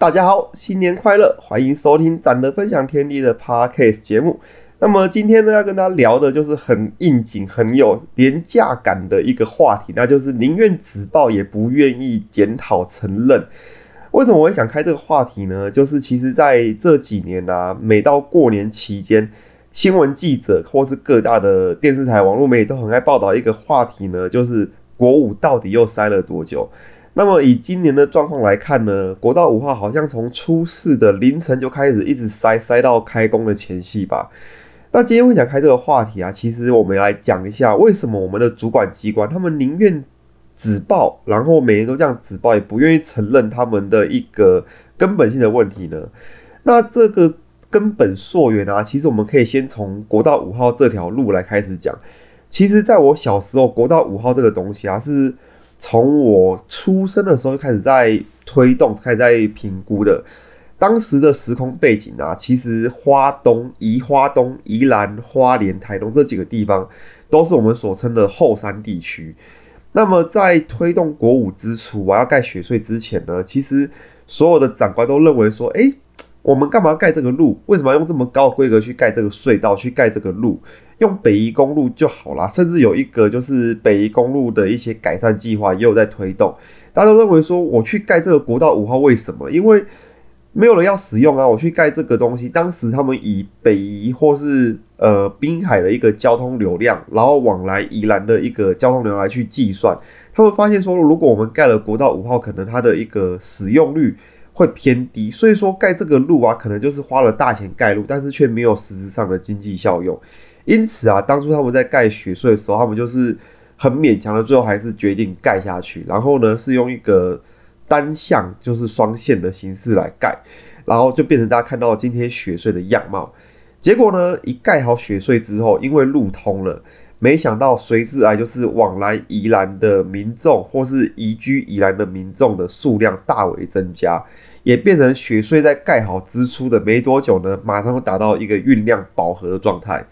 大家好，新年快乐！欢迎收听“展得分享天地”的 Podcast 节目。那么今天呢，要跟大家聊的就是很应景、很有廉价感的一个话题，那就是宁愿自爆也不愿意检讨承认。为什么我会想开这个话题呢？就是其实在这几年啊，每到过年期间，新闻记者或是各大的电视台、网络媒体都很爱报道一个话题呢，就是国五到底又塞了多久？那么以今年的状况来看呢，国道五号好像从出事的凌晨就开始一直塞塞到开工的前夕吧。那今天会想开这个话题啊，其实我们来讲一下为什么我们的主管机关他们宁愿只报，然后每年都这样只报，也不愿意承认他们的一个根本性的问题呢？那这个根本溯源啊，其实我们可以先从国道五号这条路来开始讲。其实在我小时候，国道五号这个东西啊，是从我出生的时候就开始在推动、开始在评估的。当时的时空背景啊，其实花东、宜花东、宜兰花莲、台东这几个地方，都是我们所称的后山地区。那么在推动国五之初，我要盖雪隧之前呢，其实所有的长官都认为说，哎，我们干嘛要盖这个路？为什么要用这么高的规格去盖这个隧道、去盖这个路？用北宜公路就好啦。甚至有一个就是北宜公路的一些改善计划也有在推动。大家都认为说，我去盖这个国道五号，为什么？因为没有人要使用啊！我去盖这个东西，当时他们以北宜或是呃滨海的一个交通流量，然后往来宜兰的一个交通流来去计算，他们发现说，如果我们盖了国道五号，可能它的一个使用率会偏低，所以说盖这个路啊，可能就是花了大钱盖路，但是却没有实质上的经济效用。因此啊，当初他们在盖雪隧的时候，他们就是很勉强的，最后还是决定盖下去。然后呢，是用一个。单向就是双线的形式来盖，然后就变成大家看到今天雪隧的样貌。结果呢，一盖好雪隧之后，因为路通了，没想到随之来就是往来宜兰的民众或是移居宜兰的民众的数量大为增加，也变成雪隧在盖好之初的没多久呢，马上就达到一个运量饱和的状态。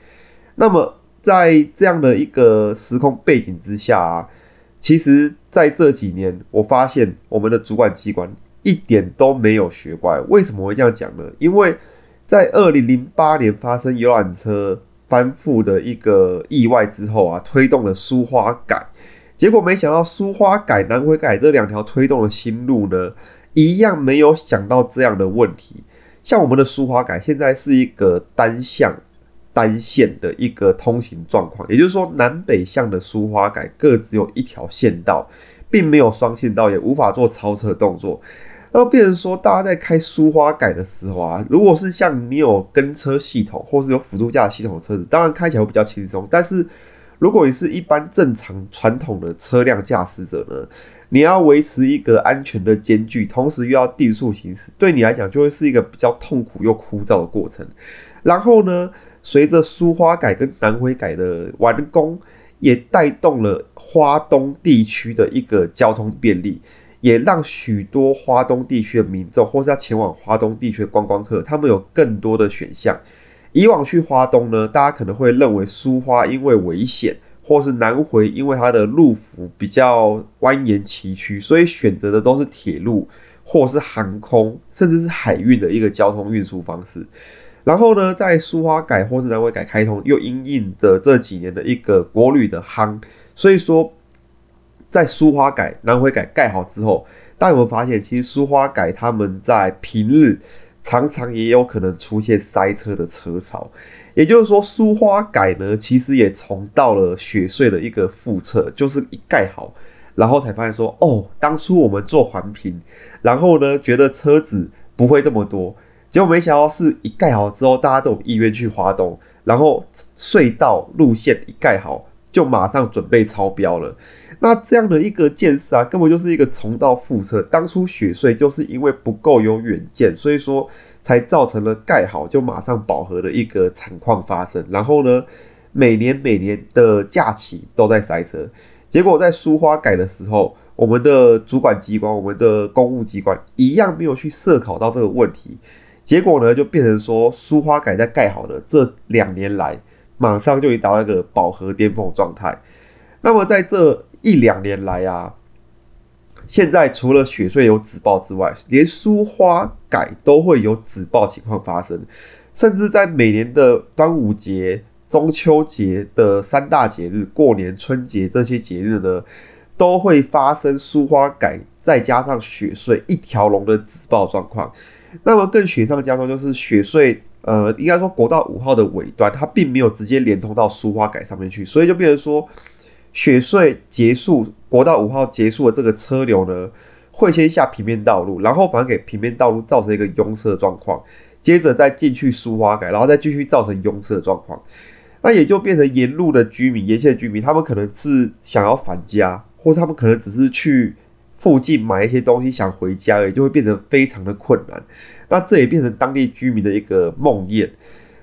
那么在这样的一个时空背景之下啊。其实，在这几年，我发现我们的主管机关一点都没有学乖。为什么会这样讲呢？因为在二零零八年发生游览车翻覆的一个意外之后啊，推动了苏花改，结果没想到苏花改、南回改这两条推动的新路呢，一样没有想到这样的问题。像我们的苏花改，现在是一个单向。单线的一个通行状况，也就是说，南北向的苏花改各只有一条线道，并没有双线道，也无法做超车动作。那么，变成说，大家在开苏花改的时候啊，如果是像你有跟车系统，或是有辅助驾系统的车子，当然开起来会比较轻松。但是，如果你是一般正常传统的车辆驾驶者呢，你要维持一个安全的间距，同时又要定速行驶，对你来讲就会是一个比较痛苦又枯燥的过程。然后呢？随着苏花改跟南回改的完工，也带动了花东地区的一个交通便利，也让许多花东地区的民众或是要前往花东地区的观光客，他们有更多的选项。以往去花东呢，大家可能会认为苏花因为危险，或是南回因为它的路幅比较蜿蜒崎岖，所以选择的都是铁路或是航空，甚至是海运的一个交通运输方式。然后呢，在苏花改或是南回改开通，又因应的这几年的一个国旅的夯，所以说，在苏花改、南回改盖好之后，大家有没有发现，其实苏花改他们在平日常常也有可能出现塞车的车潮，也就是说，苏花改呢，其实也重到了雪隧的一个复测，就是一盖好，然后才发现说，哦，当初我们做环评，然后呢，觉得车子不会这么多。结果没想到是一盖好之后，大家都有意愿去滑动，然后隧道路线一盖好，就马上准备超标了。那这样的一个建设啊，根本就是一个重蹈覆辙。当初雪隧就是因为不够有远见，所以说才造成了盖好就马上饱和的一个惨况发生。然后呢，每年每年的假期都在塞车。结果在苏花改的时候，我们的主管机关、我们的公务机关一样没有去设考到这个问题。结果呢，就变成说，苏花改在盖好的这两年来，马上就已达到一个饱和巅峰状态。那么在这一两年来啊，现在除了雪隧有紫爆之外，连苏花改都会有紫爆情况发生，甚至在每年的端午节、中秋节的三大节日、过年、春节这些节日呢，都会发生苏花改再加上雪隧一条龙的紫爆状况。那么更雪上加霜就是雪隧，呃，应该说国道五号的尾端，它并没有直接连通到苏花改上面去，所以就变成说。雪隧结束，国道五号结束的这个车流呢，会先下平面道路，然后反而给平面道路造成一个拥塞状况，接着再进去苏花改，然后再继续造成拥塞状况，那也就变成沿路的居民、沿线居民，他们可能是想要返家，或者他们可能只是去附近买一些东西想回家，也就会变成非常的困难。那这也变成当地居民的一个梦魇。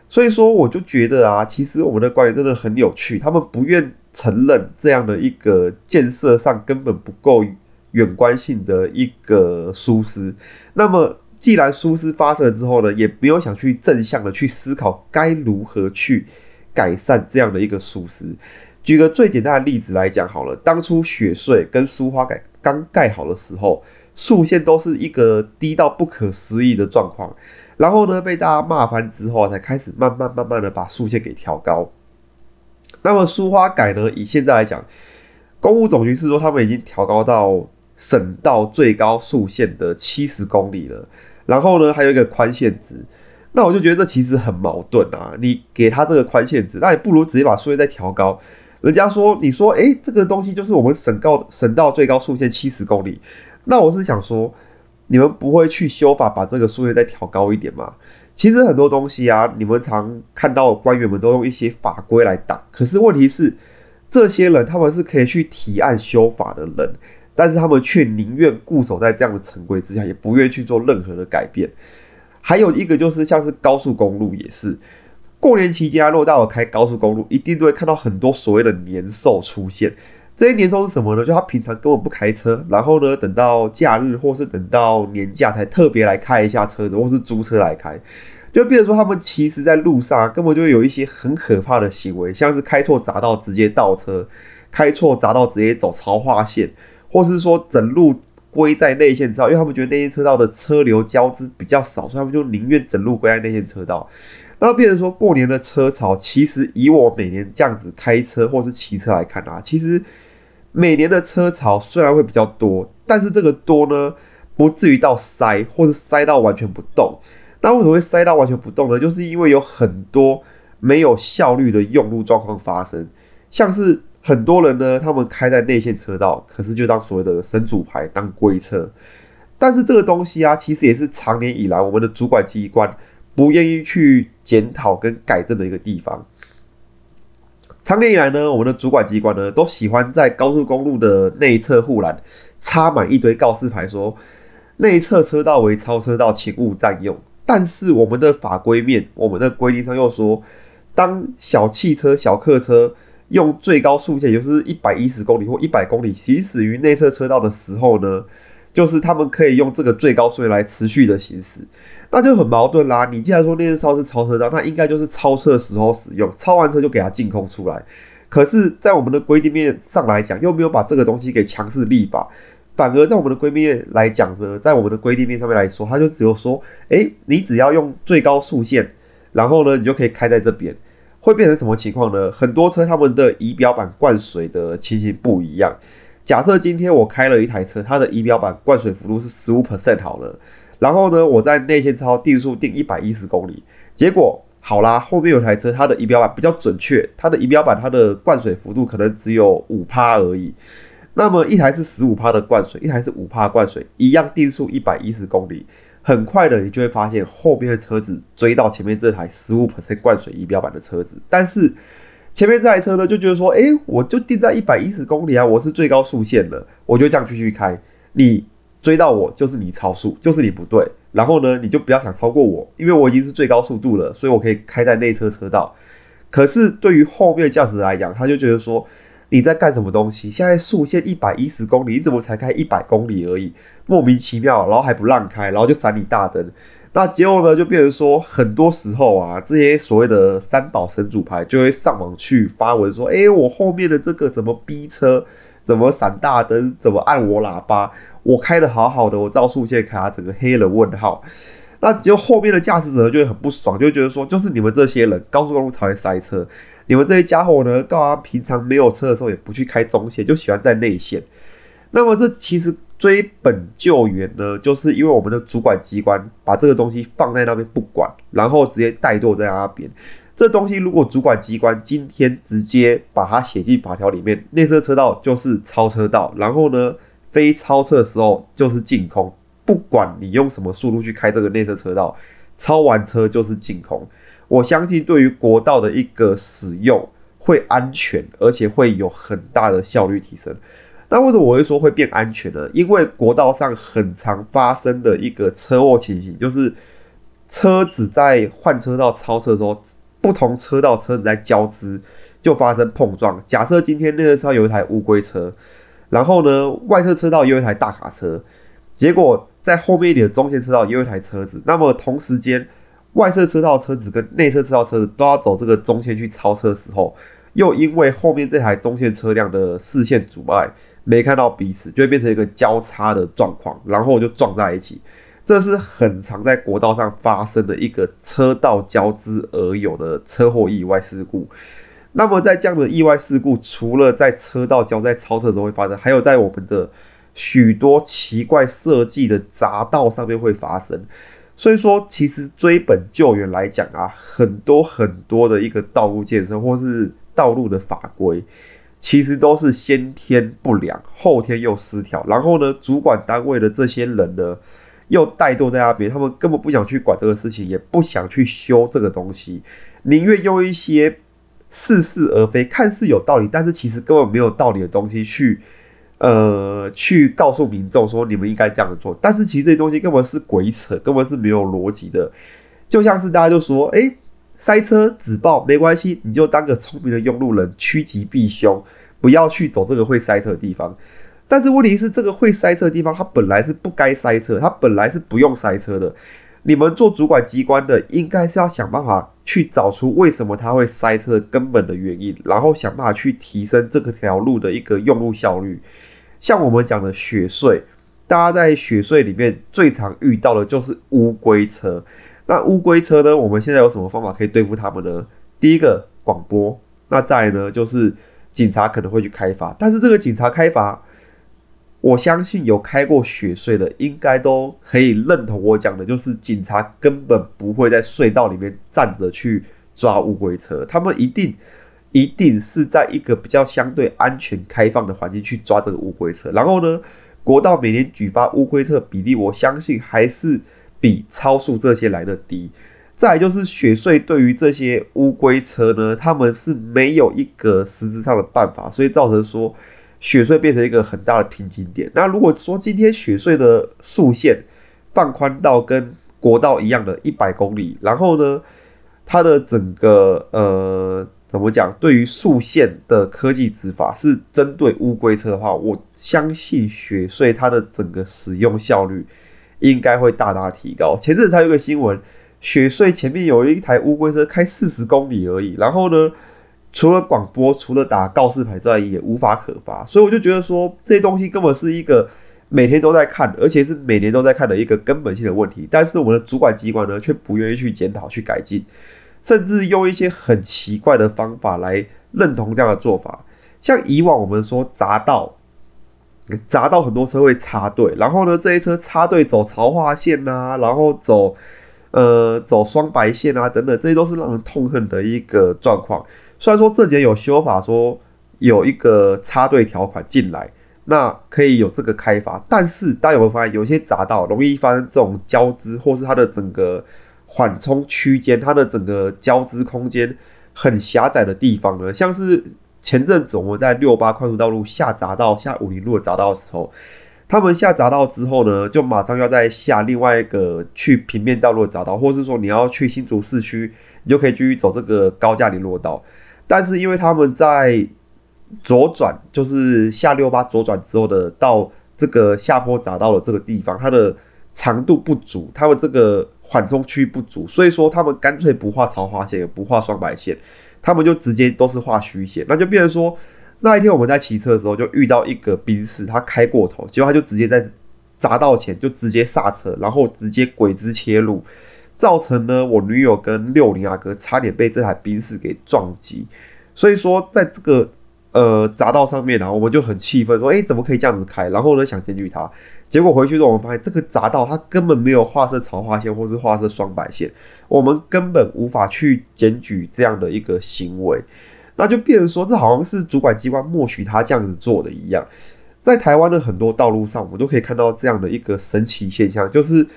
所以说，我就觉得啊，其实我们的官员真的很有趣，他们不愿。承认这样的一个建设上根本不够远观性的一个疏失，那么既然疏失发生了之后呢，也没有想去正向的去思考该如何去改善这样的一个疏失。举个最简单的例子来讲好了，当初雪隧跟苏花改刚盖好的时候，竖线都是一个低到不可思议的状况，然后呢被大家骂翻之后，才开始慢慢慢慢的把竖线给调高。那么苏花改呢？以现在来讲，公务总局是说他们已经调高到省道最高速限的七十公里了。然后呢，还有一个宽限值。那我就觉得这其实很矛盾啊！你给他这个宽限值，那也不如直接把速限再调高。人家说，你说，诶，这个东西就是我们省道省道最高速限七十公里。那我是想说，你们不会去修法把这个速限再调高一点吗？其实很多东西啊，你们常看到官员们都用一些法规来挡。可是问题是，这些人他们是可以去提案修法的人，但是他们却宁愿固守在这样的成规之下，也不愿意去做任何的改变。还有一个就是像是高速公路也是，过年期间啊，如果大家开高速公路，一定都会看到很多所谓的年兽出现。这些年兽是什么呢？就他平常根本不开车，然后呢，等到假日或是等到年假才特别来开一下车子，或是租车来开，就变成说他们其实在路上根本就有一些很可怕的行为，像是开错匝道直接倒车，开错匝道直接走超化线，或是说整路归在内线车道，因为他们觉得内线车道的车流交织比较少，所以他们就宁愿整路归在内线车道。那变成说过年的车潮，其实以我每年这样子开车或是骑车来看啊，其实。每年的车潮虽然会比较多，但是这个多呢，不至于到塞，或是塞到完全不动。那为什么会塞到完全不动呢？就是因为有很多没有效率的用路状况发生，像是很多人呢，他们开在内线车道，可是就当所谓的神主牌当龟车。但是这个东西啊，其实也是长年以来我们的主管机关不愿意去检讨跟改正的一个地方。常年以来呢，我们的主管机关呢都喜欢在高速公路的内侧护栏插满一堆告示牌，说内侧车道为超车道，请勿占用。但是我们的法规面，我们的规定上又说，当小汽车、小客车用最高速限，也就是一百一十公里或一百公里行驶于内侧车道的时候呢，就是他们可以用这个最高速来持续的行驶。那就很矛盾啦！你既然说那些超是超车道，那应该就是超车的时候使用，超完车就给它净空出来。可是，在我们的规定面上来讲，又没有把这个东西给强势立法，反而在我们的规定面来讲呢，在我们的规定面上面来说，它就只有说，哎，你只要用最高速限，然后呢，你就可以开在这边，会变成什么情况呢？很多车他们的仪表板灌水的情形不一样。假设今天我开了一台车，它的仪表板灌水幅度是十五 percent 好了。然后呢，我在内线超定速定一百一十公里，结果好啦，后面有台车，它的仪表板比较准确，它的仪表板它的灌水幅度可能只有五趴而已。那么一台是十五趴的灌水，一台是五趴灌水，一样定速一百一十公里，很快的你就会发现后边的车子追到前面这台十五 percent 灌水仪表板的车子，但是前面这台车呢就觉得说，哎，我就定在一百一十公里啊，我是最高速限了，我就这样继续开，你。追到我就是你超速，就是你不对。然后呢，你就不要想超过我，因为我已经是最高速度了，所以我可以开在内侧车道。可是对于后面驾驶来讲，他就觉得说你在干什么东西？现在速限一百一十公里，你怎么才开一百公里而已？莫名其妙，然后还不让开，然后就闪你大灯。那结果呢，就变成说很多时候啊，这些所谓的三宝神主牌就会上网去发文说：“诶，我后面的这个怎么逼车？”怎么闪大灯，怎么按我喇叭，我开的好好的，我照速线开，整个黑人问号。那就后面的驾驶者就会很不爽，就觉得说，就是你们这些人，高速公路才会塞车。你们这些家伙呢，干嘛平常没有车的时候也不去开中线，就喜欢在内线。那么这其实追本救援呢，就是因为我们的主管机关把这个东西放在那边不管，然后直接怠惰在那边。这东西如果主管机关今天直接把它写进法条里面，内侧车道就是超车道，然后呢，非超车的时候就是净空，不管你用什么速度去开这个内侧车道，超完车就是净空。我相信对于国道的一个使用会安全，而且会有很大的效率提升。那为什么我会说会变安全呢？因为国道上很常发生的一个车祸情形，就是车子在换车道超车的时候。不同车道车子在交织，就发生碰撞。假设今天内侧车有一台乌龟车，然后呢，外侧车道有一台大卡车，结果在后面一点的中线车道也有一台车子，那么同时间，外侧车道车子跟内侧车道车子都要走这个中线去超车的时候，又因为后面这台中线车辆的视线阻碍，没看到彼此，就会变成一个交叉的状况，然后就撞在一起。这是很常在国道上发生的一个车道交织而有的车祸意外事故。那么在这样的意外事故，除了在车道交在超车时候会发生，还有在我们的许多奇怪设计的匝道上面会发生。所以说，其实追本救援来讲啊，很多很多的一个道路建设或是道路的法规，其实都是先天不良，后天又失调。然后呢，主管单位的这些人呢？又怠惰在那边，他们根本不想去管这个事情，也不想去修这个东西，宁愿用一些似是而非、看似有道理，但是其实根本没有道理的东西去，呃，去告诉民众说你们应该这样做。但是其实这些东西根本是鬼扯，根本是没有逻辑的。就像是大家就说，哎，塞车只报没关系，你就当个聪明的用路人，趋吉避凶，不要去走这个会塞车的地方。但是问题是，这个会塞车的地方，它本来是不该塞车，它本来是不用塞车的。你们做主管机关的，应该是要想办法去找出为什么它会塞车根本的原因，然后想办法去提升这个条路的一个用路效率。像我们讲的雪隧，大家在雪隧里面最常遇到的就是乌龟车。那乌龟车呢，我们现在有什么方法可以对付他们呢？第一个广播，那再呢就是警察可能会去开罚，但是这个警察开罚。我相信有开过雪隧的，应该都可以认同我讲的，就是警察根本不会在隧道里面站着去抓乌龟车，他们一定一定是在一个比较相对安全、开放的环境去抓这个乌龟车。然后呢，国道每年举发乌龟车比例，我相信还是比超速这些来的低。再就是雪隧对于这些乌龟车呢，他们是没有一个实质上的办法，所以造成说。雪隧变成一个很大的瓶颈点。那如果说今天雪隧的速线放宽到跟国道一样的一百公里，然后呢，它的整个呃怎么讲？对于速线的科技执法是针对乌龟车的话，我相信雪隧它的整个使用效率应该会大大提高。前阵子才有个新闻，雪隧前面有一台乌龟车开四十公里而已，然后呢？除了广播，除了打告示牌之外，也无法可发。所以我就觉得说，这些东西根本是一个每天都在看，而且是每年都在看的一个根本性的问题。但是我们的主管机关呢，却不愿意去检讨、去改进，甚至用一些很奇怪的方法来认同这样的做法。像以往我们说砸道，匝道很多车会插队，然后呢，这些车插队走潮化线啊，然后走呃走双白线啊等等，这些都是让人痛恨的一个状况。虽然说这节有修法，说有一个插队条款进来，那可以有这个开发，但是大家有没有发现，有些匝道容易发生这种交织，或是它的整个缓冲区间，它的整个交织空间很狭窄的地方呢？像是前阵子我们在六八快速道路下匝道、下五零路的匝道的时候，他们下匝道之后呢，就马上要再下另外一个去平面道路的匝道，或是说你要去新竹市区，你就可以继续走这个高架联络道。但是因为他们在左转，就是下六八左转之后的到这个下坡匝道的这个地方，它的长度不足，他们这个缓冲区不足，所以说他们干脆不画潮花线，也不画双白线，他们就直接都是画虚线，那就变成说那一天我们在骑车的时候，就遇到一个宾士，他开过头，结果他就直接在匝道前就直接刹车，然后直接鬼子切入，造成呢我女友跟六零阿哥差点被这台宾士给撞击。所以说，在这个呃匝道上面呢，我们就很气愤，说：“哎，怎么可以这样子开？”然后呢，想检举他。结果回去之后，我们发现这个匝道它根本没有画设潮化线或是画设双白线，我们根本无法去检举这样的一个行为。那就变成说，这好像是主管机关默许他这样子做的一样。在台湾的很多道路上，我们都可以看到这样的一个神奇现象，就是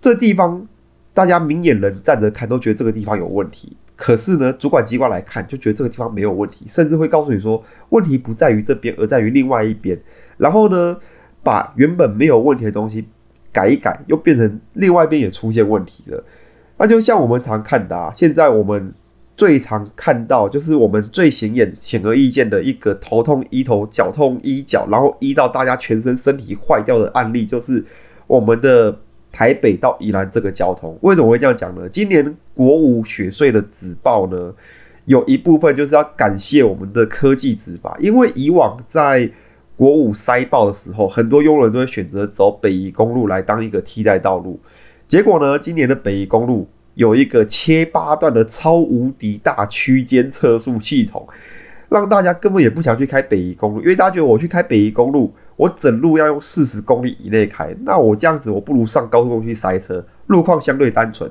这地方大家明眼人站着看都觉得这个地方有问题，可是呢，主管机关来看就觉得这个地方没有问题，甚至会告诉你说，问题不在于这边，而在于另外一边。然后呢，把原本没有问题的东西改一改，又变成另外一边也出现问题了。那就像我们常看的，啊，现在我们。最常看到就是我们最显眼、显而易见的一个头痛医头、脚痛医脚，然后医到大家全身身体坏掉的案例，就是我们的台北到宜兰这个交通。为什么会这样讲呢？今年国五雪隧的纸报呢，有一部分就是要感谢我们的科技执法，因为以往在国五塞爆的时候，很多佣人都会选择走北宜公路来当一个替代道路，结果呢，今年的北宜公路。有一个切八段的超无敌大区间测速系统，让大家根本也不想去开北宜公路，因为大家觉得我去开北宜公路，我整路要用四十公里以内开，那我这样子我不如上高速公路去塞车，路况相对单纯。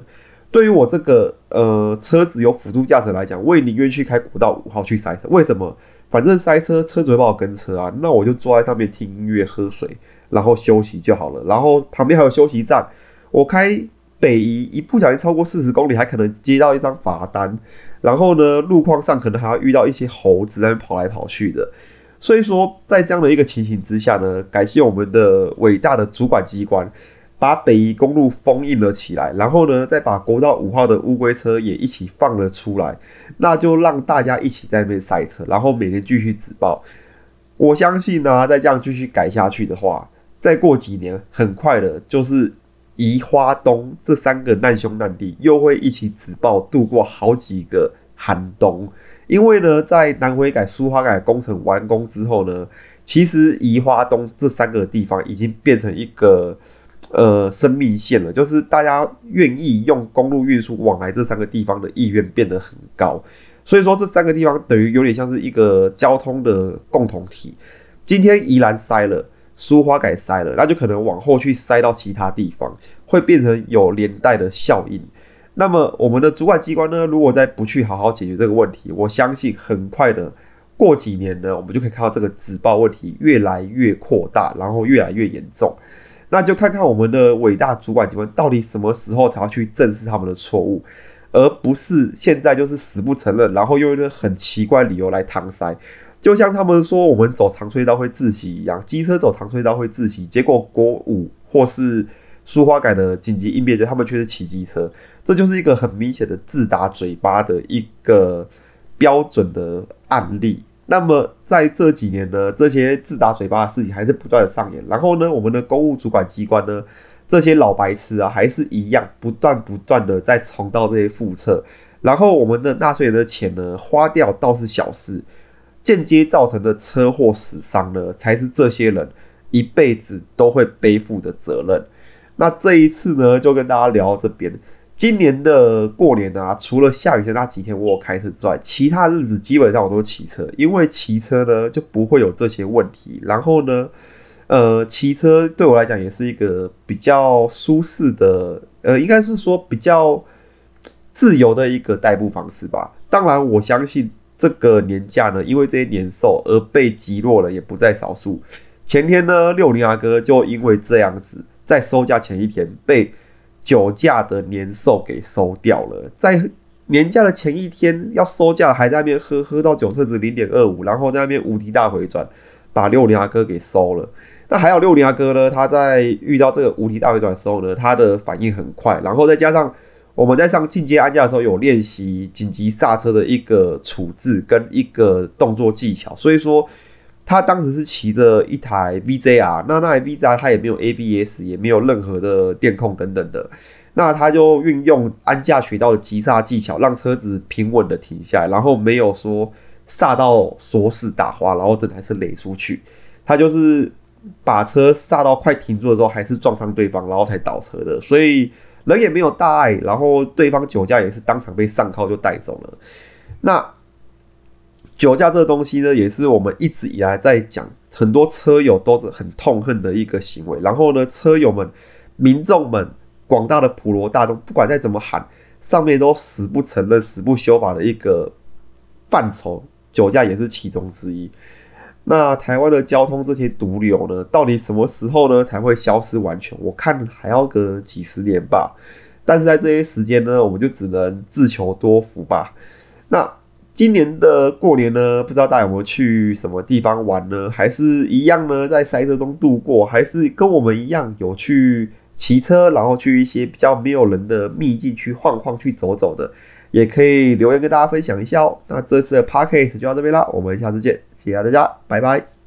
对于我这个呃车子有辅助驾驶来讲，我也宁愿去开国道五号去塞车。为什么？反正塞车车主会帮我跟车啊，那我就坐在上面听音乐、喝水，然后休息就好了。然后旁边还有休息站，我开。北移一不小心超过四十公里，还可能接到一张罚单。然后呢，路况上可能还要遇到一些猴子在那跑来跑去的。所以说，在这样的一个情形之下呢，感谢我们的伟大的主管机关，把北宜公路封印了起来。然后呢，再把国道五号的乌龟车也一起放了出来，那就让大家一起在那边赛车，然后每天继续直报。我相信呢，再这样继续改下去的话，再过几年，很快的就是。宜花东这三个难兄难弟又会一起紫报度过好几个寒冬，因为呢，在南回改、苏花改工程完工之后呢，其实宜花东这三个地方已经变成一个呃生命线了，就是大家愿意用公路运输往来这三个地方的意愿变得很高，所以说这三个地方等于有点像是一个交通的共同体。今天宜兰塞了。苏花改塞了，那就可能往后去塞到其他地方，会变成有连带的效应。那么我们的主管机关呢，如果再不去好好解决这个问题，我相信很快的过几年呢，我们就可以看到这个纸报问题越来越扩大，然后越来越严重。那就看看我们的伟大主管机关到底什么时候才要去正视他们的错误，而不是现在就是死不承认，然后用一个很奇怪理由来搪塞。就像他们说我们走长隧道会窒息一样，机车走长隧道会窒息，结果国五或是舒花改的紧急应变，就他们却是骑机车，这就是一个很明显的自打嘴巴的一个标准的案例。那么在这几年呢，这些自打嘴巴的事情还是不断的上演。然后呢，我们的公务主管机关呢，这些老白痴啊，还是一样不断不断的在重蹈这些覆辙。然后我们的纳税人的钱呢，花掉倒是小事。间接造成的车祸死伤呢，才是这些人一辈子都会背负的责任。那这一次呢，就跟大家聊到这边。今年的过年啊，除了下雨天那几天我有开车之外，其他日子基本上我都骑车，因为骑车呢就不会有这些问题。然后呢，呃，骑车对我来讲也是一个比较舒适的，呃，应该是说比较自由的一个代步方式吧。当然，我相信。这个年假呢，因为这些年兽而被击落了，也不在少数。前天呢，六零阿哥就因为这样子，在收假前一天被酒驾的年兽给收掉了。在年假的前一天要收假，还在那边喝喝到酒测值零点二五，然后在那边无敌大回转，把六零阿哥给收了。那还有六零阿哥呢，他在遇到这个无敌大回转的时候呢，他的反应很快，然后再加上。我们在上进阶安驾的时候，有练习紧急刹车的一个处置跟一个动作技巧，所以说他当时是骑着一台 VZR，那那台 VZR 它也没有 ABS，也没有任何的电控等等的，那他就运用安驾学到的急刹技巧，让车子平稳的停下来，然后没有说煞到锁死打滑，然后整台车垒出去。他就是把车煞到快停住的时候，还是撞上对方，然后才倒车的。所以人也没有大碍，然后对方酒驾也是当场被上铐就带走了。那酒驾这个东西呢，也是我们一直以来在讲，很多车友都是很痛恨的一个行为。然后呢，车友们、民众们、广大的普罗大众，不管再怎么喊，上面都死不承认、死不修法的一个范畴。酒驾也是其中之一。那台湾的交通这些毒瘤呢，到底什么时候呢才会消失完全？我看还要个几十年吧。但是在这些时间呢，我们就只能自求多福吧。那今年的过年呢，不知道大家有没有去什么地方玩呢？还是一样呢，在塞车中度过？还是跟我们一样有去骑车，然后去一些比较没有人的秘境去晃晃、去走走的？也可以留言跟大家分享一下哦。那这次的 podcast 就到这边啦，我们下次见，谢谢大家，拜拜。